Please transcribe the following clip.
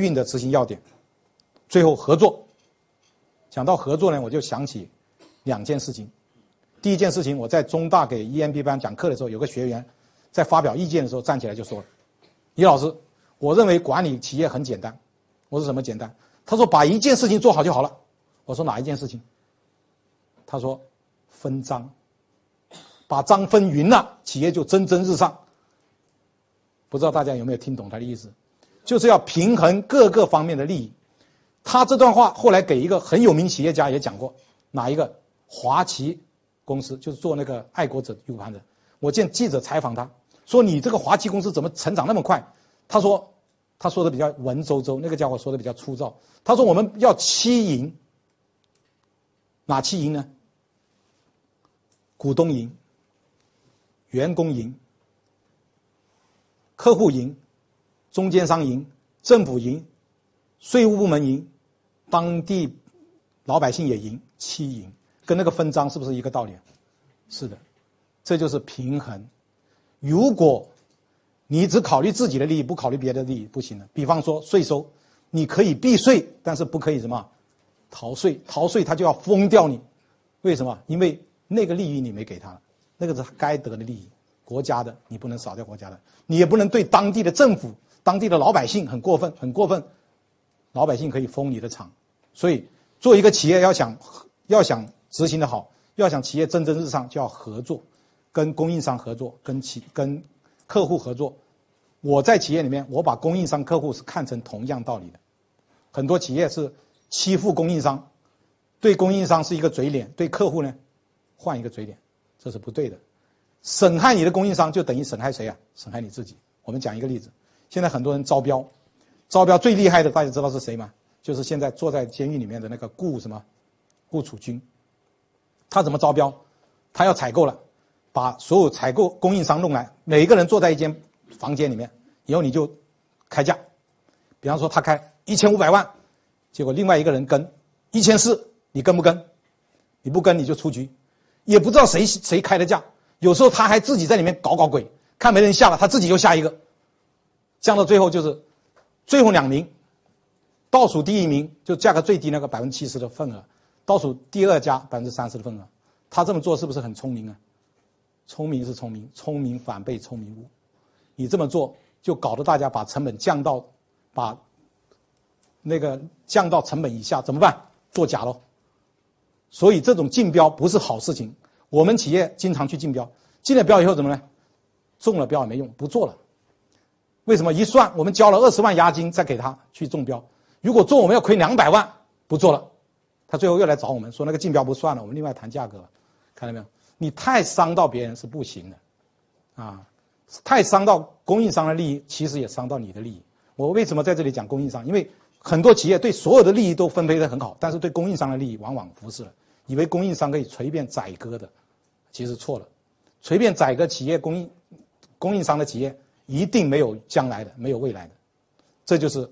运的执行要点。最后合作，讲到合作呢，我就想起两件事情。第一件事情，我在中大给 EMB 班讲课的时候，有个学员在发表意见的时候站起来就说：“李老师，我认为管理企业很简单。”我说：“什么简单？”他说：“把一件事情做好就好了。”我说：“哪一件事情？”他说：“分赃，把章分匀了，企业就蒸蒸日上。”不知道大家有没有听懂他的意思？就是要平衡各个方面的利益。他这段话后来给一个很有名企业家也讲过，哪一个？华旗公司就是做那个爱国者 U 盘的。我见记者采访他说：“你这个华旗公司怎么成长那么快？”他说：“他说的比较文绉绉，那个家伙说的比较粗糙。他说我们要七赢，哪七赢呢？股东赢，员工赢，客户赢，中间商赢，政府赢。”税务部门赢，当地老百姓也赢，七赢，跟那个分赃是不是一个道理？是的，这就是平衡。如果你只考虑自己的利益，不考虑别的利益，不行的。比方说税收，你可以避税，但是不可以什么逃税，逃税他就要封掉你。为什么？因为那个利益你没给他了，那个是该得的利益，国家的，你不能少掉国家的，你也不能对当地的政府、当地的老百姓很过分，很过分。老百姓可以封你的厂，所以做一个企业要想要想执行的好，要想企业蒸蒸日上，就要合作，跟供应商合作，跟企跟客户合作。我在企业里面，我把供应商、客户是看成同样道理的。很多企业是欺负供应商，对供应商是一个嘴脸，对客户呢换一个嘴脸，这是不对的。损害你的供应商，就等于损害谁啊？损害你自己。我们讲一个例子，现在很多人招标。招标最厉害的，大家知道是谁吗？就是现在坐在监狱里面的那个顾什么，顾楚军。他怎么招标？他要采购了，把所有采购供应商弄来，每一个人坐在一间房间里面，以后你就开价。比方说他开一千五百万，结果另外一个人跟一千四，你跟不跟？你不跟你就出局，也不知道谁谁开的价。有时候他还自己在里面搞搞鬼，看没人下了，他自己就下一个，降到最后就是。最后两名，倒数第一名就价格最低那个百分之七十的份额，倒数第二家百分之三十的份额，他这么做是不是很聪明啊？聪明是聪明，聪明反被聪明误。你这么做就搞得大家把成本降到，把那个降到成本以下，怎么办？作假喽。所以这种竞标不是好事情。我们企业经常去竞标，进了标以后怎么呢？中了标也没用，不做了。为什么一算，我们交了二十万押金再给他去中标？如果做我们要亏两百万，不做了。他最后又来找我们说那个竞标不算了，我们另外谈价格。看到没有？你太伤到别人是不行的，啊，太伤到供应商的利益，其实也伤到你的利益。我为什么在这里讲供应商？因为很多企业对所有的利益都分配的很好，但是对供应商的利益往往忽视了，以为供应商可以随便宰割的，其实错了。随便宰割企业供应供应商的企业。一定没有将来的，没有未来的，这就是